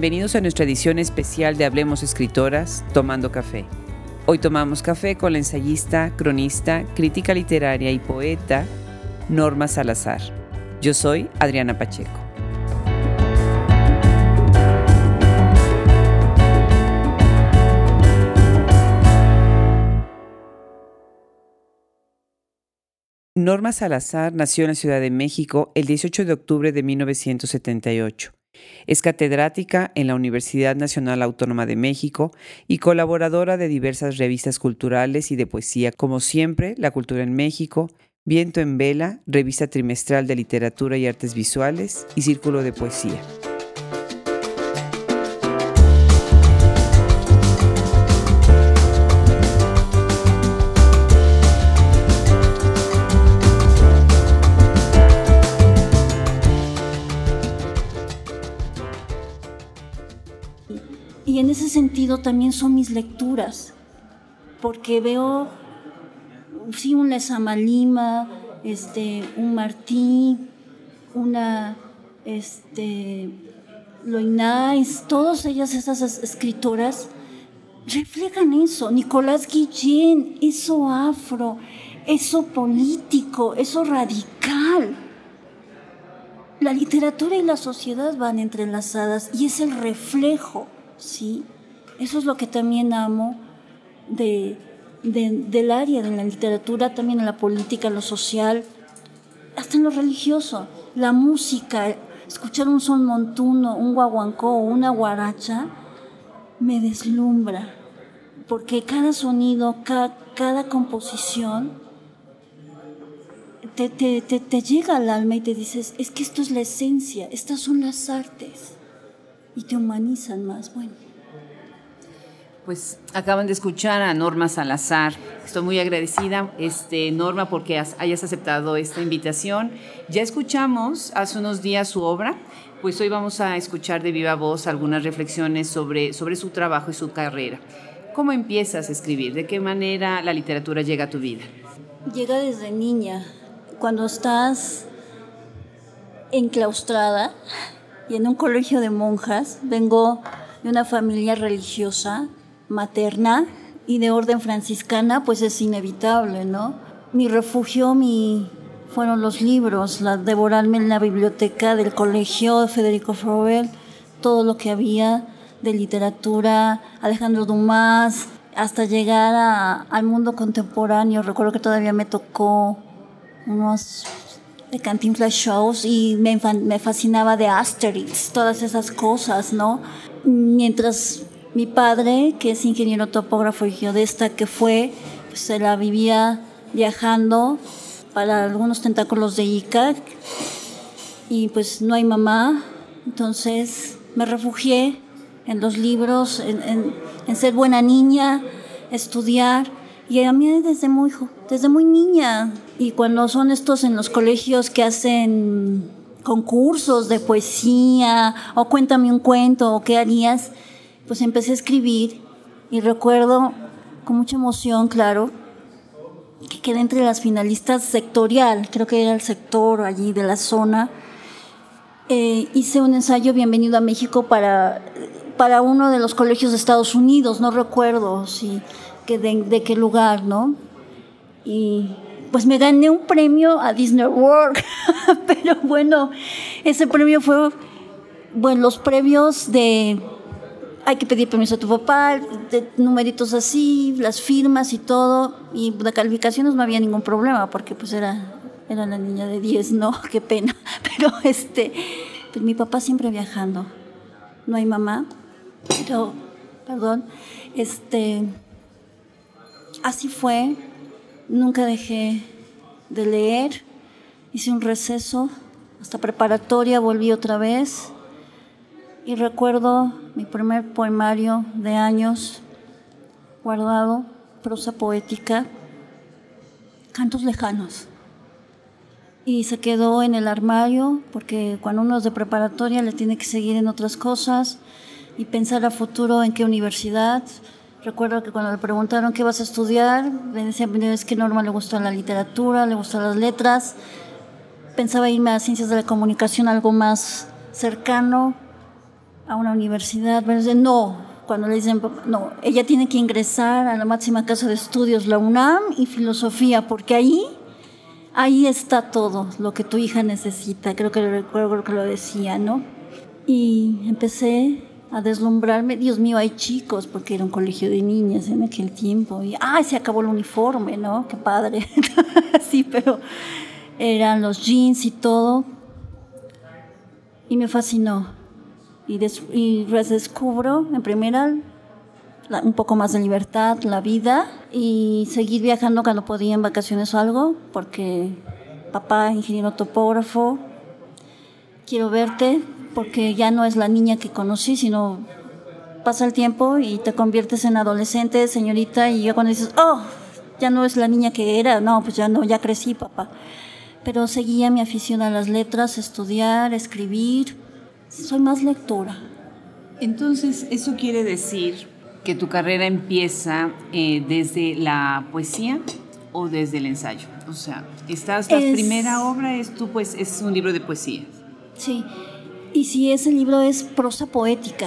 Bienvenidos a nuestra edición especial de Hablemos Escritoras, Tomando Café. Hoy tomamos café con la ensayista, cronista, crítica literaria y poeta Norma Salazar. Yo soy Adriana Pacheco. Norma Salazar nació en la Ciudad de México el 18 de octubre de 1978. Es catedrática en la Universidad Nacional Autónoma de México y colaboradora de diversas revistas culturales y de poesía, como siempre, La Cultura en México, Viento en Vela, revista trimestral de literatura y artes visuales y Círculo de Poesía. En ese sentido también son mis lecturas, porque veo, sí, un Lezama Lima, este, un Martí, una, este, Loinais, todas ellas esas escritoras reflejan eso. Nicolás Guillén, eso afro, eso político, eso radical. La literatura y la sociedad van entrelazadas y es el reflejo ¿sí? Eso es lo que también amo de, del área de la literatura, también en la política, en lo social, hasta en lo religioso. La música, escuchar un son montuno, un guaguancó, una guaracha, me deslumbra, porque cada sonido, cada, cada composición te, te, te, te, llega al alma y te dices, es que esto es la esencia, estas son las artes y te humanizan más. Bueno. Pues acaban de escuchar a Norma Salazar. Estoy muy agradecida, este, Norma, porque hayas aceptado esta invitación. Ya escuchamos hace unos días su obra, pues hoy vamos a escuchar de viva voz algunas reflexiones sobre, sobre su trabajo y su carrera. ¿Cómo empiezas a escribir? ¿De qué manera la literatura llega a tu vida? Llega desde niña, cuando estás enclaustrada y en un colegio de monjas. Vengo de una familia religiosa, materna y de orden franciscana, pues es inevitable, ¿no? Mi refugio, mi fueron los libros, la, devorarme en la biblioteca del colegio de Federico Frobel, todo lo que había de literatura, Alejandro Dumas, hasta llegar al mundo contemporáneo. Recuerdo que todavía me tocó unos de Cantinflas Shows y me, me fascinaba de Asterix, todas esas cosas, ¿no? Mientras mi padre, que es ingeniero topógrafo y geodesta, que fue, pues se la vivía viajando para algunos tentáculos de Ica y pues no hay mamá, entonces me refugié en los libros, en, en ser buena niña, estudiar y a mí desde muy, desde muy niña, y cuando son estos en los colegios que hacen concursos de poesía, o cuéntame un cuento, o qué harías, pues empecé a escribir, y recuerdo con mucha emoción, claro, que quedé entre las finalistas sectorial, creo que era el sector allí de la zona. Eh, hice un ensayo Bienvenido a México para, para uno de los colegios de Estados Unidos, no recuerdo si de, qué lugar, ¿no? Y pues me gané un premio a Disney World, pero bueno, ese premio fue, bueno, los premios de, hay que pedir permiso a tu papá, de numeritos así, las firmas y todo, y de calificaciones no había ningún problema, porque pues era, era la niña de 10, ¿no? Qué pena, pero este, pues mi papá siempre viajando, no hay mamá, pero, perdón, este así fue, nunca dejé de leer, hice un receso, hasta preparatoria volví otra vez. Y recuerdo mi primer poemario de años guardado, prosa poética, cantos lejanos. Y se quedó en el armario porque cuando uno es de preparatoria le tiene que seguir en otras cosas y pensar a futuro en qué universidad, Recuerdo que cuando le preguntaron qué vas a estudiar, me decían, es que Norma le gusta la literatura, le gustan las letras. Pensaba irme a ciencias de la comunicación, algo más cercano a una universidad, pero dice, no, cuando le dicen, no, ella tiene que ingresar a la máxima casa de estudios, la UNAM y filosofía, porque ahí, ahí está todo lo que tu hija necesita, creo que recuerdo que lo decía, ¿no? Y empecé a deslumbrarme, Dios mío, hay chicos, porque era un colegio de niñas en aquel tiempo, y, ¡ay, se acabó el uniforme, ¿no? Qué padre. sí, pero eran los jeans y todo, y me fascinó. Y, y redescubro en primera un poco más de libertad, la vida y seguir viajando cuando podía en vacaciones o algo, porque papá, ingeniero topógrafo, quiero verte porque ya no es la niña que conocí, sino pasa el tiempo y te conviertes en adolescente, señorita, y ya cuando dices, oh, ya no es la niña que era, no, pues ya no, ya crecí, papá. Pero seguía mi afición a las letras, estudiar, escribir, soy más lectora. Entonces, eso quiere decir que tu carrera empieza eh, desde la poesía o desde el ensayo. O sea, estás, la primera obra es tu, pues, es un libro de poesía. Sí, y si ese libro es prosa poética,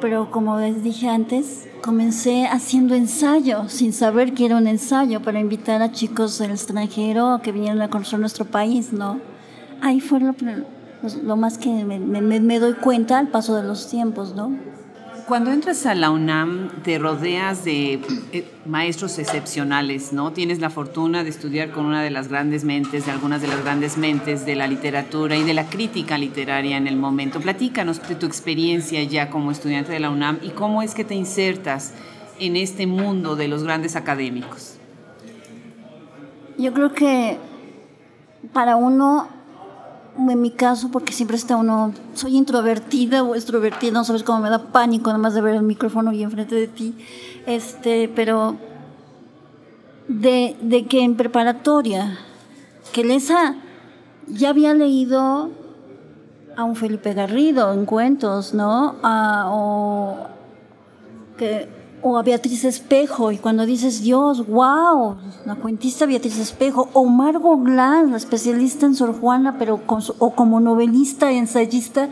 pero como les dije antes, comencé haciendo ensayo, sin saber que era un ensayo, para invitar a chicos del extranjero que vinieran a conocer nuestro país, ¿no? Ahí fue lo, lo más que me, doy cuenta al paso de los tiempos, ¿no? Cuando entras a la UNAM te rodeas de eh, maestros excepcionales, ¿no? Tienes la fortuna de estudiar con una de las grandes mentes, de algunas de las grandes mentes de la literatura y de la crítica literaria en el momento. Platícanos de tu experiencia ya como estudiante de la UNAM y cómo es que te insertas en este mundo de los grandes académicos. Yo creo que para uno en mi caso, porque siempre está uno, soy introvertida o extrovertida, no sabes cómo me da pánico nada más de ver el micrófono y enfrente de ti, este, pero de, de que en preparatoria, que Lesa ya había leído a un Felipe Garrido en cuentos, ¿no? o que o a Beatriz Espejo, y cuando dices Dios, wow, la cuentista Beatriz Espejo, o Margot Glantz, la especialista en Sor Juana, pero o como novelista ensayista,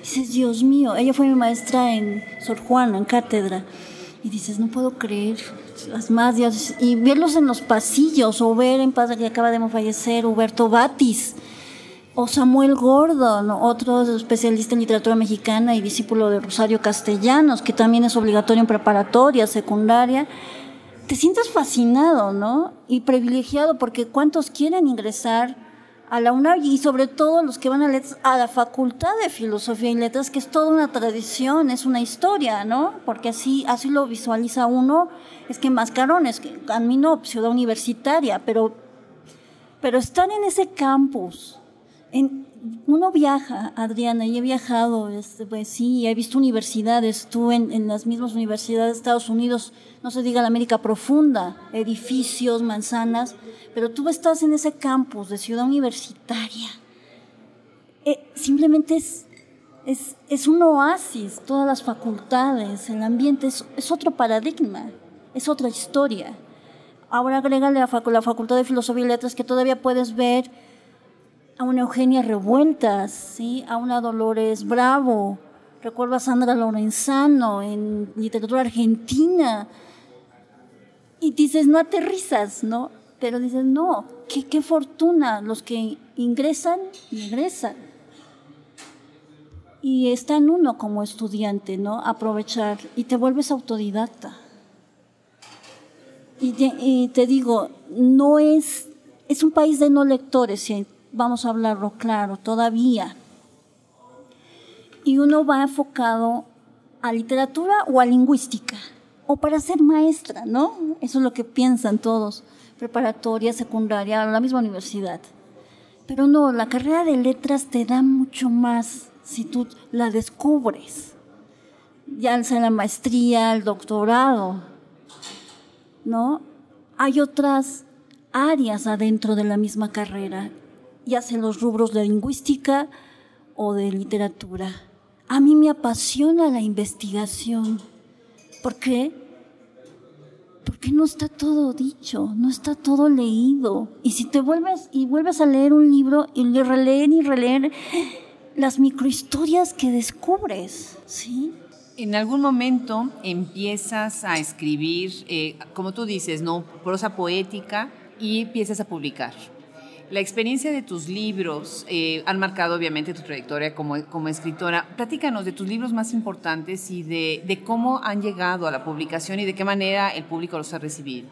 dices, Dios mío, ella fue mi maestra en Sor Juana, en cátedra, y dices, no puedo creer, las más, Dios, y verlos en los pasillos, o ver en paz que acaba de fallecer, Huberto Batis, o Samuel Gordon, otro especialista en literatura mexicana y discípulo de Rosario Castellanos, que también es obligatorio en preparatoria, secundaria, te sientes fascinado, ¿no? Y privilegiado, porque ¿cuántos quieren ingresar a la UNAM y sobre todo los que van a, a la Facultad de Filosofía y Letras, que es toda una tradición, es una historia, ¿no? Porque así, así lo visualiza uno, es que Mascarones, que a mí no, ciudad universitaria, pero, pero están en ese campus, uno viaja, Adriana, y he viajado, este, pues sí, he visto universidades, tú en, en, las mismas universidades de Estados Unidos, no se diga la América profunda, edificios, manzanas, pero tú estás en ese campus de ciudad universitaria. Eh, simplemente es, es, es, un oasis, todas las facultades, el ambiente es, es otro paradigma, es otra historia. Ahora agrégale a la Facultad de Filosofía y Letras que todavía puedes ver a una Eugenia Revueltas, ¿sí? a una Dolores Bravo, recuerdo a Sandra Lorenzano en literatura argentina, y dices, no aterrizas, ¿no? Pero dices, no, qué, fortuna los que ingresan y egresan. Y está en uno como estudiante, ¿no? Aprovechar y te vuelves autodidacta. Y te, y te digo, no es, es un país de no lectores, vamos a hablarlo claro, todavía. Y uno va enfocado a literatura o a lingüística, o para ser maestra, ¿no? Eso es lo que piensan todos, preparatoria, secundaria, la misma universidad. Pero no, la carrera de letras te da mucho más si tú la descubres. Ya sea la maestría, el doctorado, ¿no? Hay otras áreas adentro de la misma carrera ya sea en los rubros de lingüística o de literatura. A mí me apasiona la investigación. ¿Por qué? Porque no está todo dicho, no está todo leído. Y si te vuelves y vuelves a leer un libro y le releer y releer, las microhistorias que descubres, ¿sí? En algún momento empiezas a escribir, eh, como tú dices, ¿no? Prosa poética y empiezas a publicar. La experiencia de tus libros eh, han marcado obviamente tu trayectoria como, como escritora. Platícanos de tus libros más importantes y de, de cómo han llegado a la publicación y de qué manera el público los ha recibido.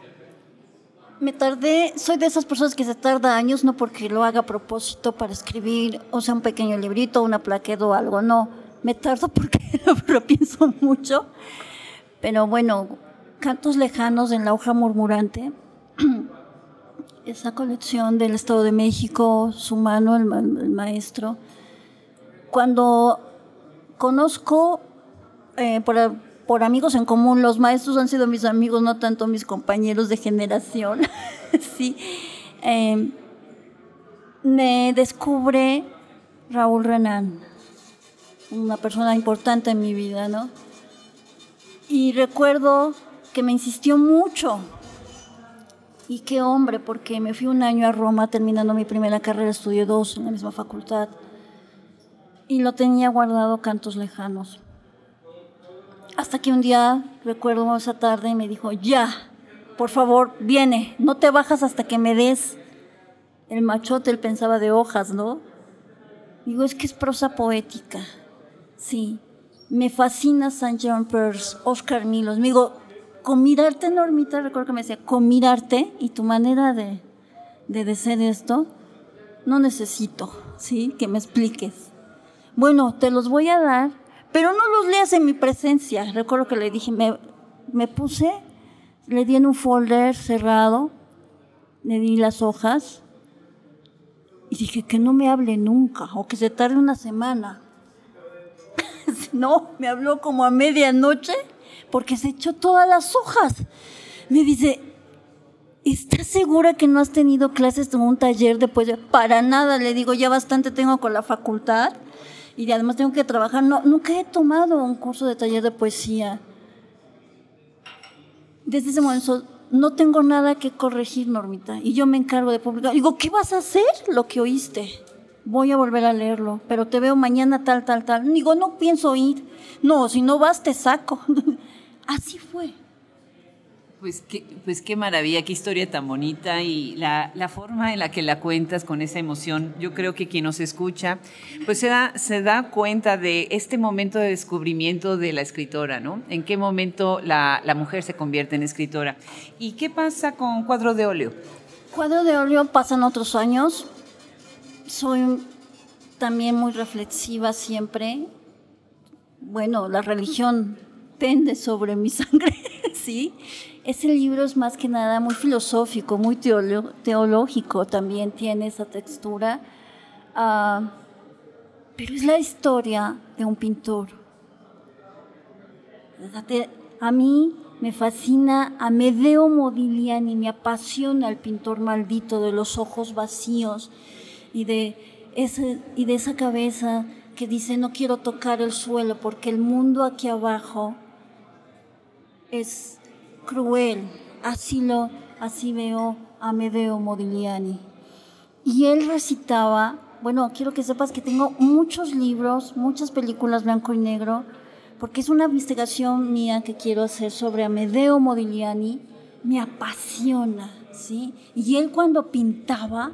Me tardé, soy de esas personas que se tarda años, no porque lo haga a propósito para escribir, o sea, un pequeño librito, una plaqueta o algo, no. Me tardo porque lo pienso mucho. Pero bueno, Cantos Lejanos en la hoja murmurante esa colección del Estado de México, su mano, el, maestro. Cuando conozco eh, por, amigos en común, los maestros han sido mis amigos, no tanto mis compañeros de generación, sí. Em, me descubre Raúl Renan, una persona importante en mi vida, ¿no? Y recuerdo que me insistió mucho y qué hombre, porque me fui un año a Roma terminando mi primera carrera, estudié dos en la misma facultad. Y lo tenía guardado cantos lejanos. Hasta que un día, recuerdo esa tarde, me dijo, ya, por favor, viene, no te bajas hasta que me des. El machote, él pensaba de hojas, ¿no? Digo, es que es prosa poética. Sí. Me fascina Saint John Peirce, Oscar Milos. Me digo, mirarte, Normita, recuerdo que me decía, con mirarte y tu manera de, de decir esto, no necesito, ¿sí? Que me expliques. Bueno, te los voy a dar, pero no los leas en mi presencia. Recuerdo que le dije, me, me puse, le di en un folder cerrado, le di las hojas y dije que no me hable nunca o que se tarde una semana. no, me habló como a medianoche porque se echó todas las hojas. Me dice, ¿estás segura que no has tenido clases en un taller de poesía? Para nada, le digo, ya bastante tengo con la facultad y además tengo que trabajar. No, nunca he tomado un curso de taller de poesía. Desde ese momento no tengo nada que corregir, Normita, y yo me encargo de publicar. Digo, ¿qué vas a hacer? Lo que oíste. Voy a volver a leerlo, pero te veo mañana tal, tal, tal. Digo, no pienso ir. No, si no vas, te saco. Así fue. Pues qué, pues qué maravilla, qué historia tan bonita y la, forma en la que la cuentas con esa emoción, yo creo que quien nos escucha, pues se da, se da cuenta de este momento de descubrimiento de la escritora, ¿no? En qué momento la, la mujer se convierte en escritora. ¿Y qué pasa con cuadro de óleo? Cuadro de óleo pasan otros años. Soy también muy reflexiva siempre. Bueno, la religión pende sobre mi sangre, ¿sí? Ese libro es más que nada muy filosófico, muy teológico, también tiene esa textura, ah, pero es la historia de un pintor. A mí me fascina Amedeo Modigliani, me apasiona el pintor maldito de los ojos vacíos y de, ese, y de esa cabeza que dice no quiero tocar el suelo porque el mundo aquí abajo es cruel. Así, lo, así veo a Medeo Modigliani. Y él recitaba, bueno, quiero que sepas que tengo muchos libros, muchas películas blanco y negro, porque es una investigación mía que quiero hacer sobre Amedeo Modigliani. Me apasiona, ¿sí? Y él cuando pintaba,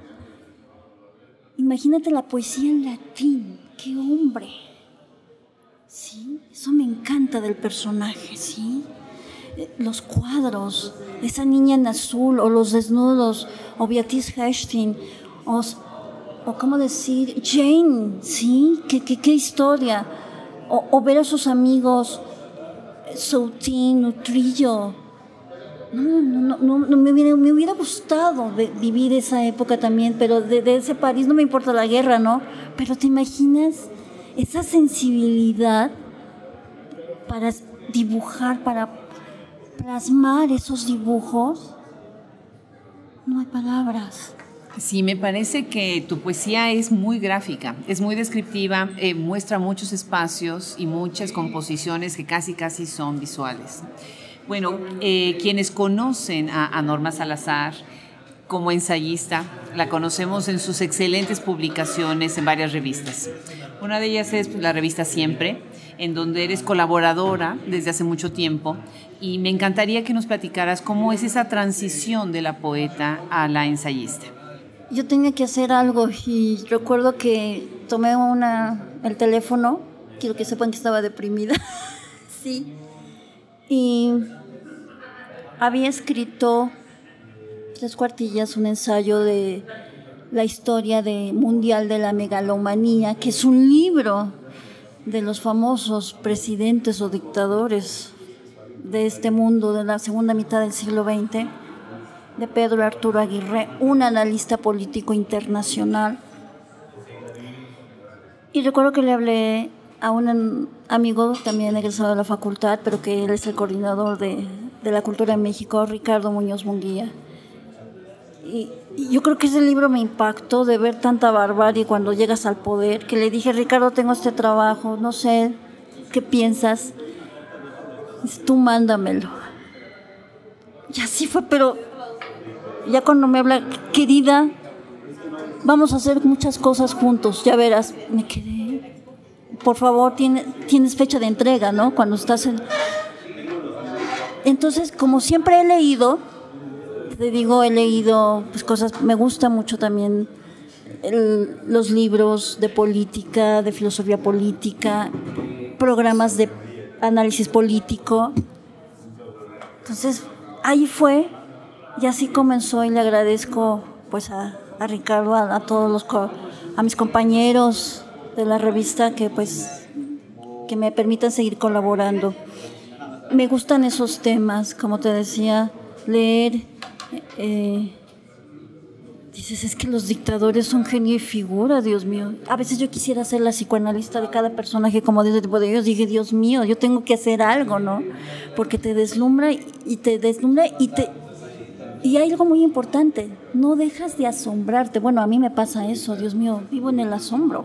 imagínate la poesía en latín, qué hombre. ¿Sí? Eso me encanta del personaje, ¿sí? Los cuadros, esa niña en azul, o los desnudos, o Beatriz Hastings, o, o cómo decir, Jane, ¿sí? ¿Qué, qué, historia? O, ver a sus amigos, Soutín, Utrillo. No, no, no, no, me, hubiera, me hubiera gustado vivir esa época también, pero de, de ese París no me importa la guerra, ¿no? Pero te imaginas esa sensibilidad para dibujar, para plasmar esos dibujos, no hay palabras. Sí, me parece que tu poesía es muy gráfica, es muy descriptiva, eh, muestra muchos espacios y muchas composiciones que casi casi son visuales. Bueno, eh, quienes conocen a, Norma Salazar como ensayista. La conocemos en sus excelentes publicaciones en varias revistas. Una de ellas es la revista Siempre, en donde eres colaboradora desde hace mucho tiempo y me encantaría que nos platicaras cómo es esa transición de la poeta a la ensayista. Yo tenía que hacer algo y recuerdo que tomé una, el teléfono, quiero que sepan que estaba deprimida, sí, y había escrito tres cuartillas un ensayo de la historia de, mundial de la megalomanía, que es un libro de los famosos presidentes o dictadores de este mundo de la segunda mitad del siglo XX, de Pedro Arturo Aguirre, un analista político internacional. Y recuerdo que le hablé a un amigo también egresado de la facultad, pero que él es el coordinador de, de la cultura en México, Ricardo Muñoz Munguía. Y, yo creo que ese libro me impactó de ver tanta barbarie cuando llegas al poder, que le dije, Ricardo, tengo este trabajo, no sé, ¿qué piensas? tú mándamelo. Y así fue, pero ya cuando me habla, querida, vamos a hacer muchas cosas juntos, ya verás, me quedé, por favor, tiene, tienes fecha de entrega, ¿no? Cuando estás en... Entonces, como siempre he leído, te digo, he leído pues, cosas, me gusta mucho también los libros de política, de filosofía política, programas de análisis político. Entonces, ahí fue y así comenzó y le agradezco pues a, Ricardo, a, todos los a mis compañeros de la revista que pues que me permitan seguir colaborando. Me gustan esos temas, como te decía, leer eh, dices, es que los dictadores son genio y figura, Dios mío. A veces yo quisiera ser la psicoanalista de cada personaje como de ese tipo de ellos. Dije, Dios mío, yo tengo que hacer algo, ¿no? Porque te deslumbra y te deslumbra y te... Y hay algo muy importante, no dejas de asombrarte. Bueno, a mí me pasa eso, Dios mío, vivo en el asombro.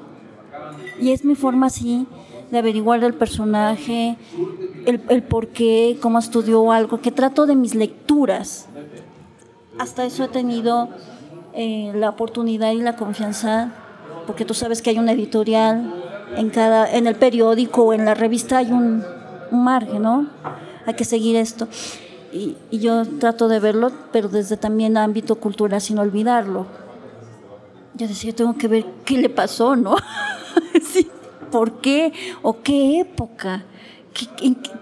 Y es mi forma así de averiguar el personaje, el, el por qué, cómo estudió algo, que trato de mis lecturas hasta eso he tenido eh, la oportunidad y la confianza, porque tú sabes que hay una editorial en cada, en el periódico o en la revista hay un, margen, ¿no? Hay que seguir esto. Y, yo trato de verlo, pero desde también ámbito cultural, sin olvidarlo. Yo decía, tengo que ver qué le pasó, ¿no? ¿Por qué? ¿O qué época?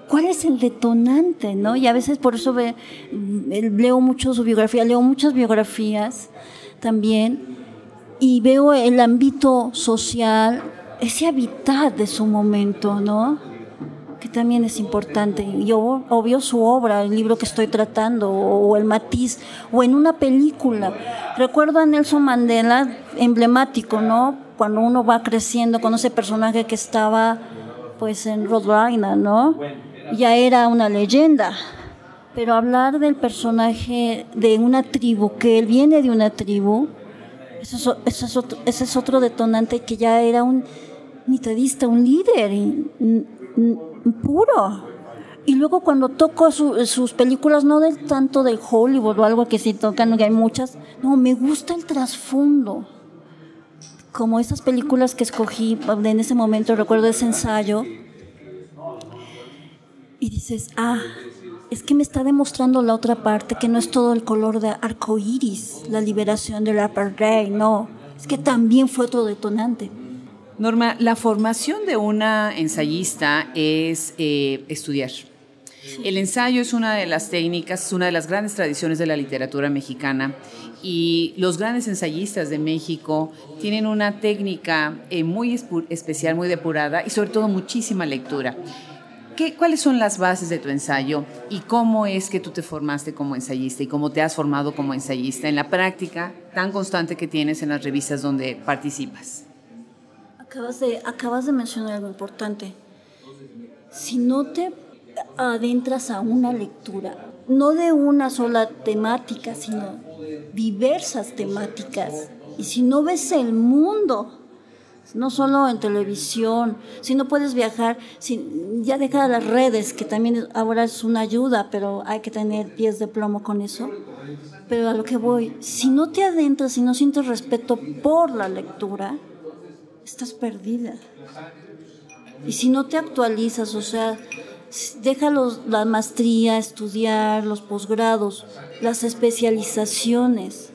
¿Cuál es el detonante? ¿no? Y a veces por eso mm, leo mucho su biografía, leo muchas biografías también y veo el ámbito social, ese hábitat de su momento, ¿no? que también es importante. Yo obvio su obra, el libro que estoy tratando, o, el matiz, o en una película. Recuerdo a Nelson Mandela, emblemático, ¿no? Cuando uno va creciendo con ese personaje que estaba pues en Rhode Island, ¿no? Ya era una leyenda. Pero hablar del personaje de una tribu, que él viene de una tribu, eso es, otro, ese es otro detonante que ya era un mitadista, un líder puro. Y luego cuando toco sus películas, no del tanto de Hollywood o algo que sí tocan, que hay muchas, no, me gusta el trasfondo como esas películas que escogí en ese momento, recuerdo ese ensayo, y dices, ah, es que me está demostrando la otra parte que no es todo el color de arco iris, la liberación del apartheid, no, es que también fue otro detonante. Norma, la formación de una ensayista es eh, estudiar. El ensayo es una de las técnicas, es una de las grandes tradiciones de la literatura mexicana y los grandes ensayistas de México tienen una técnica eh, muy especial, muy depurada y sobre todo muchísima lectura. ¿Qué, ¿Cuáles son las bases de tu ensayo y cómo es que tú te formaste como ensayista y cómo te has formado como ensayista en la práctica tan constante que tienes en las revistas donde participas? Acabas de, acabas de mencionar algo importante. Si no te adentras a una lectura, no de una sola temática, sino diversas temáticas. Y si no ves el mundo no solo en televisión, si no puedes viajar, si, ya deja las redes, que también ahora es una ayuda, pero hay que tener pies de plomo con eso. Pero a lo que voy, si no te adentras, si no sientes respeto por la lectura, estás perdida. Y si no te actualizas, o sea, deja la maestría, estudiar, los posgrados, las especializaciones,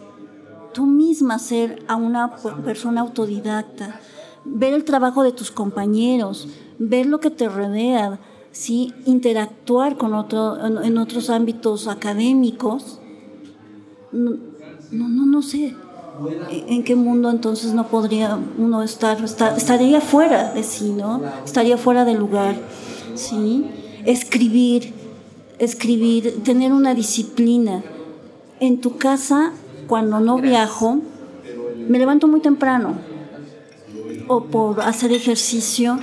tú misma ser a una persona autodidacta, ver el trabajo de tus compañeros, ver lo que te rodea, ¿sí? interactuar con otro, en, otros ámbitos académicos. No, no, no, sé en qué mundo entonces no podría uno estar, estaría fuera de sí, ¿no? Estaría fuera de lugar, ¿sí? Escribir, escribir, tener una disciplina. En tu casa, cuando no viajo, me levanto muy temprano, o por hacer ejercicio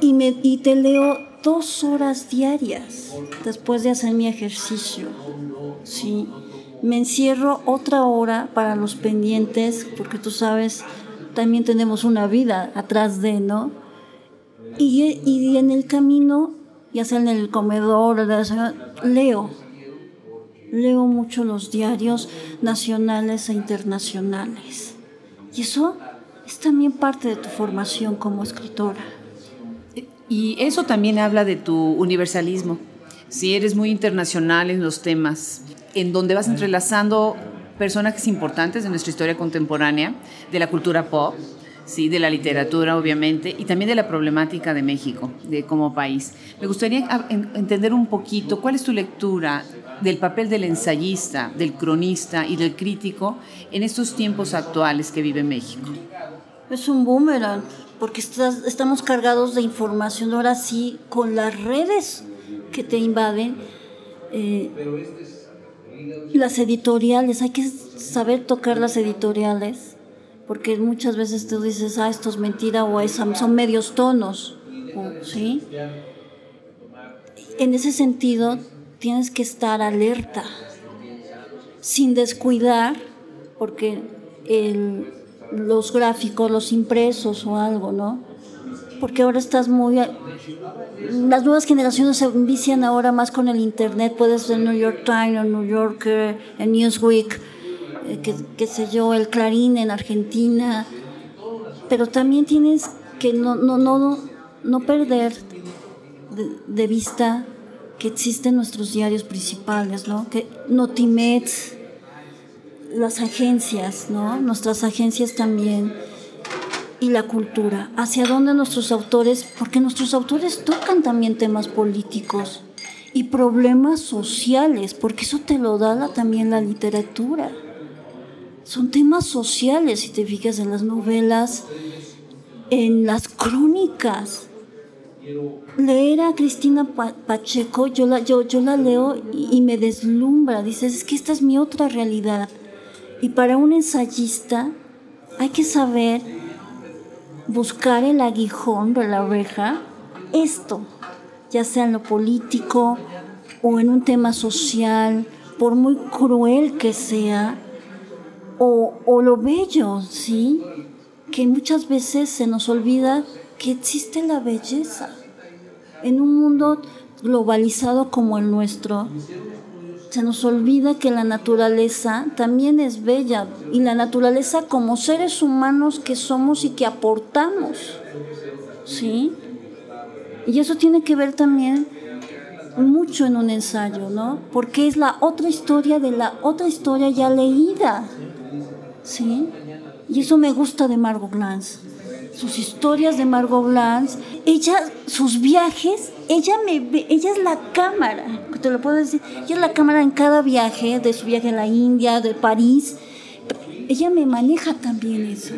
y, me, y te leo dos horas diarias después de hacer mi ejercicio. ¿sí? Me encierro otra hora para los pendientes, porque tú sabes, también tenemos una vida atrás de, ¿no? Y, y en el camino, ya sea en el comedor, leo. Leo mucho los diarios nacionales e internacionales. Y eso es también parte de tu formación como escritora. Y eso también habla de tu universalismo. Si eres muy internacional en los temas, en donde vas entrelazando personajes importantes de nuestra historia contemporánea, de la cultura pop, sí, de la literatura obviamente, y también de la problemática de México, de como país. Me gustaría entender un poquito cuál es tu lectura del papel del ensayista, del cronista y del crítico en estos tiempos actuales que vive México. Es un boomerang, porque estamos cargados de información ahora sí con las redes que te invaden. Eh, las editoriales, hay que saber tocar las editoriales, porque muchas veces tú dices, ah, esto es mentira o son medios tonos, ¿sí? En ese sentido, tienes que estar alerta, sin descuidar, porque el los gráficos, los impresos o algo, ¿no? Porque ahora estás muy... Las nuevas generaciones se vician ahora más con el Internet, puedes ser New York Times, New Yorker, el Newsweek, eh, qué sé yo, el Clarín en Argentina, pero también tienes que no, no, no, no perder de, de vista que existen nuestros diarios principales, ¿no? Que Notimet, las agencias, ¿no? Nuestras agencias también y la cultura. ¿Hacia dónde nuestros autores? Porque nuestros autores tocan también temas políticos y problemas sociales, porque eso te lo da también la literatura. Son temas sociales, si te fijas en las novelas, en las crónicas. Leer a Cristina Pacheco, yo la, yo, yo la leo y, me deslumbra. Dices, es que esta es mi otra realidad y para un ensayista hay que saber buscar el aguijón de la oreja, esto, ya sea en lo político o en un tema social, por muy cruel que sea, o, o lo bello, ¿sí? Que muchas veces se nos olvida que existe la belleza. En un mundo globalizado como el nuestro, se nos olvida que la naturaleza también es bella y la naturaleza como seres humanos que somos y que aportamos. ¿Sí? Y eso tiene que ver también mucho en un ensayo, ¿no? Porque es la otra historia de la otra historia ya leída. ¿Sí? Y eso me gusta de Margot Glantz. Sus historias de Margot Glantz, ella, sus viajes, ella me ella es la cámara te lo puedo decir. Ella es la cámara en cada viaje, de su viaje a la India, de París. Ella me maneja también eso,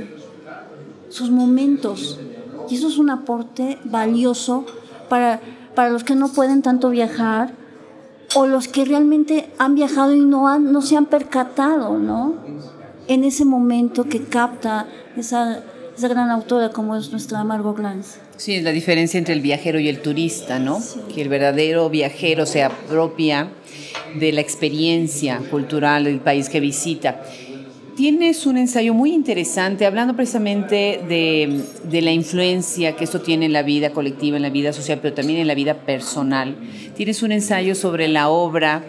sus momentos. Y eso es un aporte valioso para, para los que no pueden tanto viajar o los que realmente han viajado y no, han, no se han percatado, ¿no? En ese momento que capta esa, esa gran autora como es nuestra Margot Glantz. Sí, es la diferencia entre el viajero y el turista, ¿no? Que el verdadero viajero se apropia de la experiencia cultural del país que visita. Tienes un ensayo muy interesante hablando precisamente de, de, la influencia que esto tiene en la vida colectiva, en la vida social, pero también en la vida personal. Tienes un ensayo sobre la obra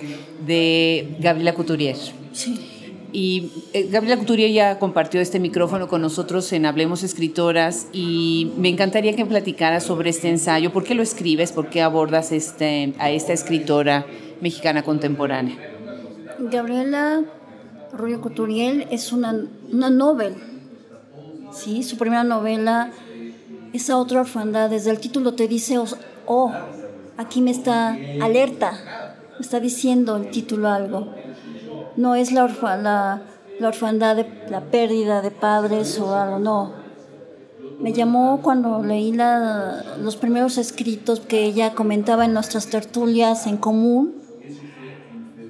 de Gabriela Couturier. Sí. Y eh, Gabriela Couturier ya compartió este micrófono con nosotros en Hablemos Escritoras y me encantaría que platicaras sobre este ensayo. ¿Por qué lo escribes? ¿Por qué abordas este, a esta escritora mexicana contemporánea? Gabriela Rubio Couturier es una, una novel. ¿sí? Su primera novela, esa otra orfandad, desde el título te dice, oh, aquí me está alerta, me está diciendo el título algo. No es la, orfandad de la pérdida de padres o algo, no. Me llamó cuando leí los primeros escritos que ella comentaba en nuestras tertulias en común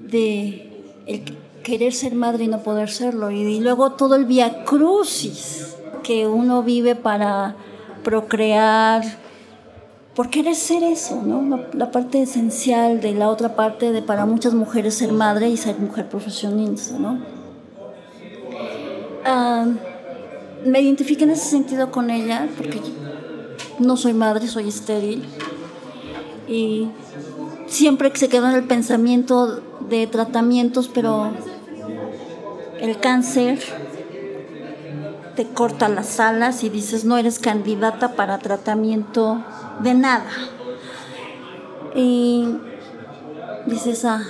de querer ser madre y no poder serlo. Y, luego todo el via crucis que uno vive para procrear, por querer ser eso, ¿no? La, parte esencial de la otra parte de para muchas mujeres ser madre y ser mujer profesionista, ¿no? Ah, me identifiqué en ese sentido con ella porque no soy madre, soy estéril. Y siempre se quedó en el pensamiento de tratamientos, pero el cáncer te corta las alas y dices no eres candidata para tratamiento de nada. Y dices, ah,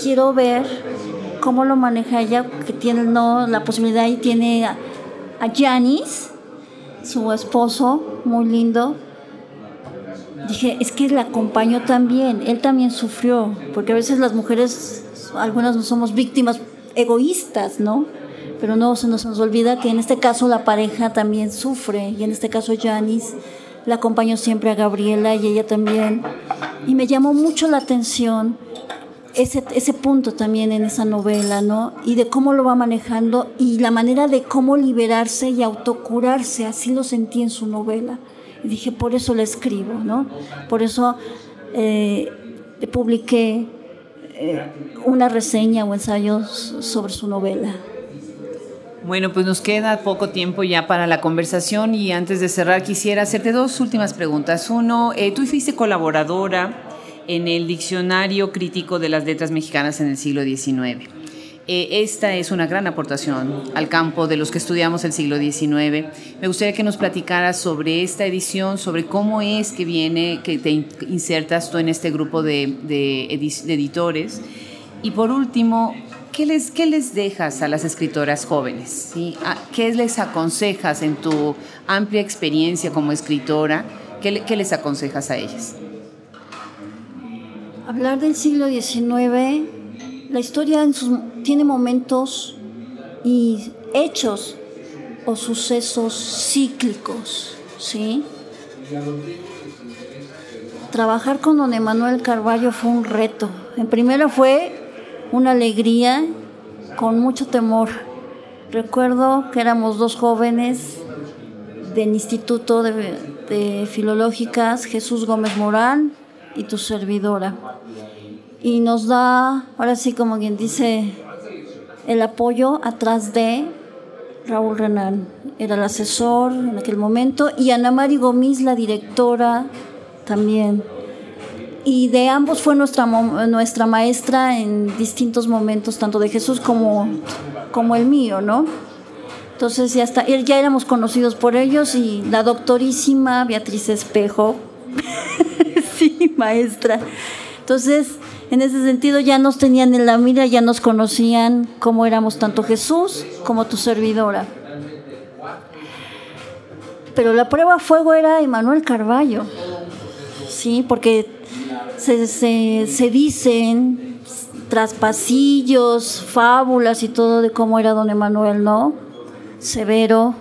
quiero ver cómo lo maneja ella, que tiene no, la posibilidad y tiene a, Janice, su esposo, muy lindo. Dije, es que la acompañó también, él también sufrió, porque a veces las mujeres, algunas no somos víctimas egoístas, ¿no? Pero no se nos, olvida que en este caso la pareja también sufre y en este caso Janice la acompañó siempre a Gabriela y ella también. Y me llamó mucho la atención ese, ese punto también en esa novela, ¿no? Y de cómo lo va manejando y la manera de cómo liberarse y autocurarse, así lo sentí en su novela. Y dije, por eso la escribo, ¿no? Por eso eh, publiqué eh, una reseña o ensayos sobre su novela. Bueno, pues nos queda poco tiempo ya para la conversación y antes de cerrar quisiera hacerte dos últimas preguntas. Uno, eh, tú fuiste colaboradora en el Diccionario Crítico de las Letras Mexicanas en el siglo XIX. Eh, esta es una gran aportación al campo de los que estudiamos el siglo XIX. Me gustaría que nos platicaras sobre esta edición, sobre cómo es que viene, que te insertas tú en este grupo de, editores. Y por último, ¿qué les, ¿qué les dejas a las escritoras jóvenes? ¿sí? Ah, ¿Qué les aconsejas en tu amplia experiencia como escritora? ¿Qué, qué les aconsejas a ellas? Hablar del siglo XIX la historia tiene momentos y hechos o sucesos cíclicos, ¿sí? Trabajar con don Emanuel Carballo fue un reto. En primero fue una alegría con mucho temor. Recuerdo que éramos dos jóvenes del Instituto de, de Filológicas, Jesús Gómez Morán y tu servidora y nos da, ahora sí como quien dice, el apoyo atrás de Raúl Renan, era el asesor en aquel momento, y Ana Mari Gomis, la directora también. Y de ambos fue nuestra, nuestra maestra en distintos momentos, tanto de Jesús como, como el mío, ¿no? Entonces ya, está, ya éramos conocidos por ellos y la doctorísima Beatriz Espejo, sí, maestra. Entonces, en ese sentido ya nos tenían en la mira, ya nos conocían cómo éramos tanto Jesús como tu servidora. Pero la prueba a fuego era Emanuel Carballo, ¿sí? Porque se, se, dicen tras pasillos, fábulas y todo de cómo era don Emanuel, ¿no? Severo.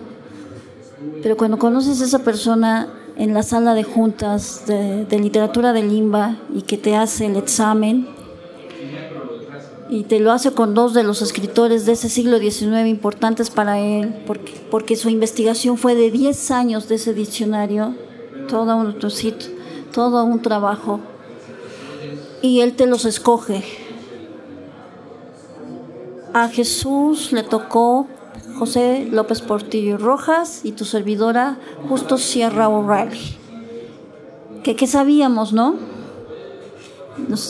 Pero cuando conoces a esa persona en la sala de juntas de, literatura de Limba y que te hace el examen y te lo hace con dos de los escritores de ese siglo XIX importantes para él, porque, porque su investigación fue de 10 años de ese diccionario, todo un, todo un trabajo, y él te los escoge. A Jesús le tocó José López Portillo Rojas y tu servidora Justo Sierra O'Reilly. Que, sabíamos, ¿no?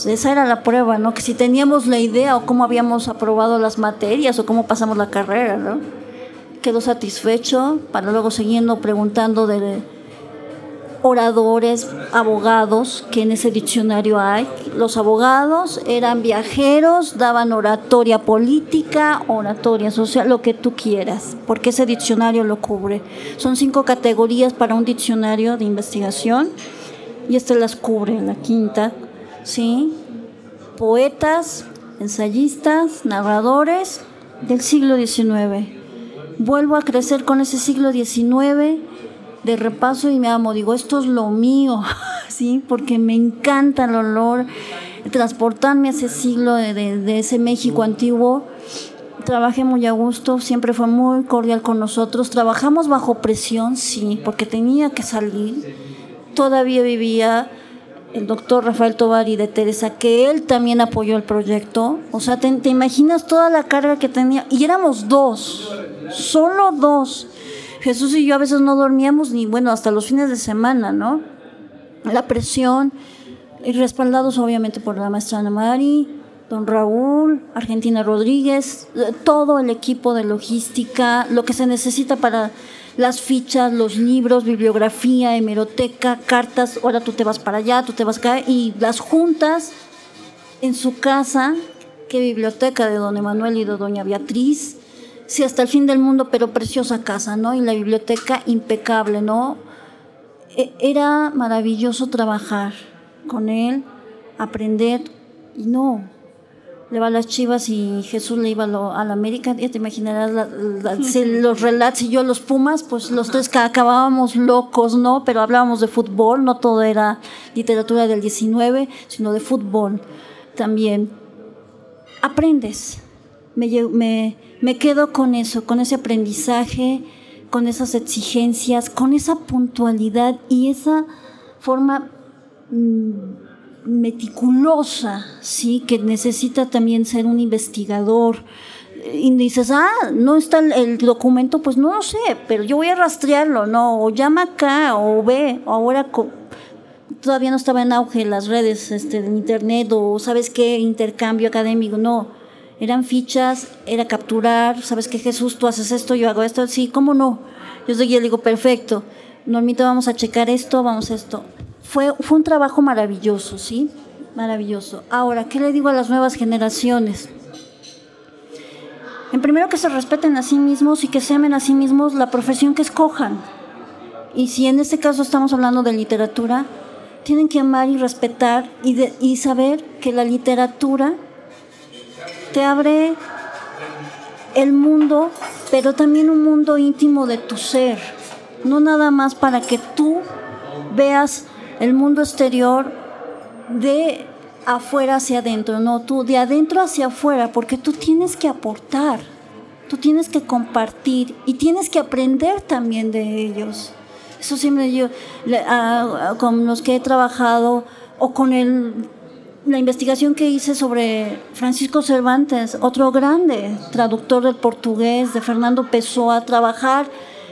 esa era la prueba, ¿no? Que si teníamos la idea o cómo habíamos aprobado las materias o cómo pasamos la carrera, ¿no? Quedó satisfecho para luego siguiendo preguntando de oradores, abogados que en ese diccionario hay. Los abogados eran viajeros, daban oratoria política, oratoria social, lo que tú quieras, porque ese diccionario lo cubre. Son cinco categorías para un diccionario de investigación y este las cubre, la quinta, ¿sí? Poetas, ensayistas, narradores del siglo XIX. Vuelvo a crecer con ese siglo XIX de repaso y me amo. Digo, esto es lo mío, ¿sí? Porque me encanta el olor, transportarme a ese siglo de, de ese México antiguo. Trabajé muy a gusto, siempre fue muy cordial con nosotros. Trabajamos bajo presión, sí, porque tenía que salir. Todavía vivía el doctor Rafael Tovari de Teresa, que él también apoyó el proyecto. O sea, te, imaginas toda la carga que tenía. Y éramos dos, solo dos. Jesús y yo a veces no dormíamos ni, bueno, hasta los fines de semana, ¿no? La presión, y respaldados obviamente por la maestra Ana Mari, don Raúl, Argentina Rodríguez, eh, todo el equipo de logística, lo que se necesita para las fichas, los libros, bibliografía, hemeroteca, cartas, ahora tú te vas para allá, tú te vas acá, y las juntas en su casa, qué biblioteca de don Emanuel y de doña Beatriz, sí, hasta el fin del mundo, pero preciosa casa, ¿no? Y la biblioteca impecable, ¿no? E, era maravilloso trabajar con él, aprender, y no, le va a las Chivas y Jesús le iba a, la América, ya te imaginarás los relatos y yo los Pumas, pues los tres acabábamos locos, ¿no? Pero hablábamos de fútbol, no todo era literatura del 19, sino de fútbol también. Aprendes, me, me, me quedo con eso, con ese aprendizaje, con esas exigencias, con esa puntualidad y esa forma... Mm, meticulosa, ¿sí? que necesita también ser un investigador. Y dices, ah, no está el, documento, pues no lo sé, pero yo voy a rastrearlo, ¿no? O llama acá, o ve, o ahora todavía no estaba en auge las redes este, de internet, o sabes qué, intercambio académico, no. Eran fichas, era capturar, sabes qué, Jesús, tú haces esto, yo hago esto, sí, ¿cómo no? Yo seguía, le digo, perfecto, Normita, vamos a checar esto, vamos a esto fue, fue un trabajo maravilloso, ¿sí? Maravilloso. Ahora, ¿qué le digo a las nuevas generaciones? En primero que se respeten a sí mismos y que se amen a sí mismos la profesión que escojan. Y si en este caso estamos hablando de literatura, tienen que amar y respetar y, y saber que la literatura te abre el mundo, pero también un mundo íntimo de tu ser. No nada más para que tú veas el mundo exterior de afuera hacia adentro, no tú de adentro hacia afuera, porque tú tienes que aportar, tú tienes que compartir y tienes que aprender también de ellos. Eso siempre yo, con los que he trabajado o con el, la investigación que hice sobre Francisco Cervantes, otro grande traductor del portugués, de Fernando Pessoa, trabajar,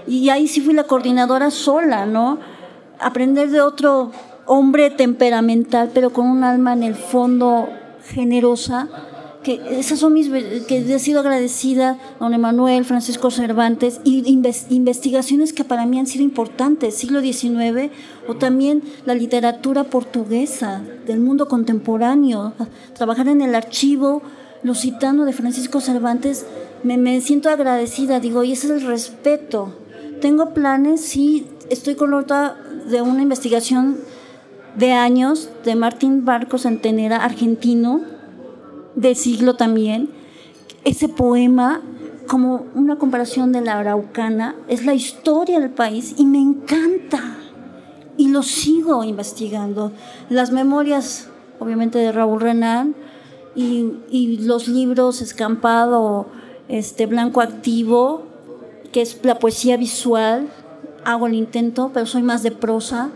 y ahí sí fui la coordinadora sola, ¿no? aprender de otro hombre temperamental, pero con un alma en el fondo generosa, que esas son mis que he sido agradecida don Emanuel, Francisco Cervantes y investigaciones que para mí han sido importantes, siglo XIX o también la literatura portuguesa del mundo contemporáneo, trabajar en el archivo lusitano de Francisco Cervantes, me, me siento agradecida, digo, y ese es el respeto. Tengo planes, sí, estoy con otra de una investigación de años de Martín Barcos Centenera, argentino, de siglo también. Ese poema, como una comparación de la Araucana, es la historia del país y me encanta. Y lo sigo investigando. Las memorias, obviamente, de Raúl Renán y, y los libros Escampado, este, Blanco Activo, que es la poesía visual, hago el intento, pero soy más de prosa,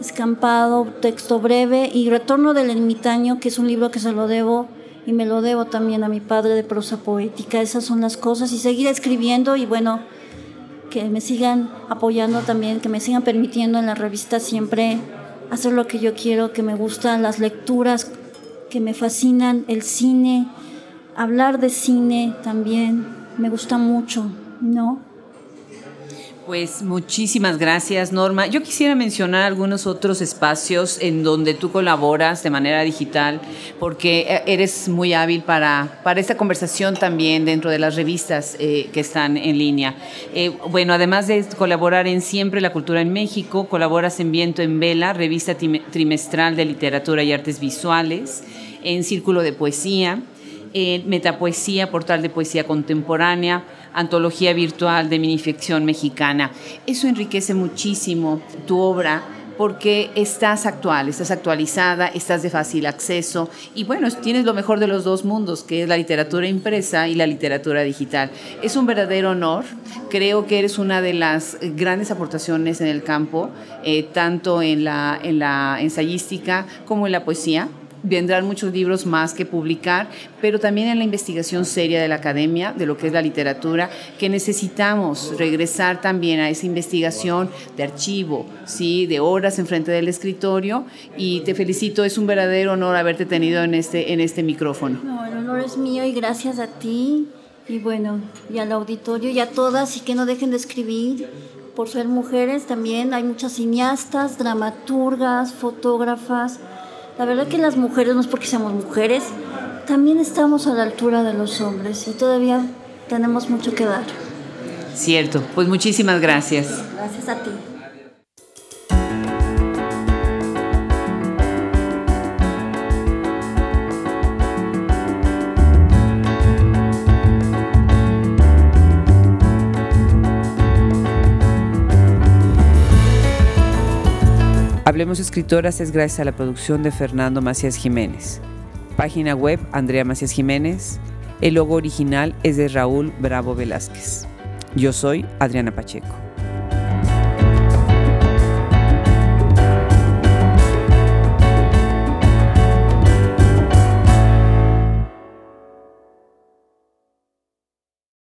escampado, texto breve y Retorno del ermitaño, que es un libro que se lo debo y me lo debo también a mi padre de prosa poética. Esas son las cosas y seguir escribiendo y bueno, que me sigan apoyando también, que me sigan permitiendo en la revista siempre hacer lo que yo quiero, que me gustan las lecturas, que me fascinan el cine, hablar de cine también, me gusta mucho, ¿no? Pues muchísimas gracias, Norma. Yo quisiera mencionar algunos otros espacios en donde tú colaboras de manera digital, porque eh, eres muy hábil para, para esta conversación también dentro de las revistas eh, que están en línea. Eh, bueno, además de colaborar en Siempre la Cultura en México, colaboras en Viento en Vela, revista trimestral de literatura y artes visuales, en Círculo de Poesía, en Metapoesía, portal de poesía contemporánea, antología virtual de minificción mexicana. Eso enriquece muchísimo tu obra porque estás actual, estás actualizada, estás de fácil acceso y bueno, tienes lo mejor de los dos mundos, que es la literatura impresa y la literatura digital. Es un verdadero honor, creo que eres una de las grandes aportaciones en el campo, eh, tanto en la, en la ensayística como en la poesía vendrán muchos libros más que publicar, pero también en la investigación seria de la academia, de lo que es la literatura, que necesitamos regresar también a esa investigación de archivo, ¿sí? de horas enfrente del escritorio, y te felicito, es un verdadero honor haberte tenido en este, en este micrófono. No, el honor es mío y gracias a ti, y bueno, y al auditorio y a todas, y que no dejen de escribir por ser mujeres también hay muchas cineastas, dramaturgas, fotógrafas, la verdad que las mujeres, no es porque seamos mujeres, también estamos a la altura de los hombres y todavía tenemos mucho que dar. Cierto, pues muchísimas gracias. Gracias a ti. Hablemos Escritoras es gracias a la producción de Fernando Macías Jiménez. Página web Andrea Macías Jiménez. El logo original es de Raúl Bravo Velázquez. Yo soy Adriana Pacheco.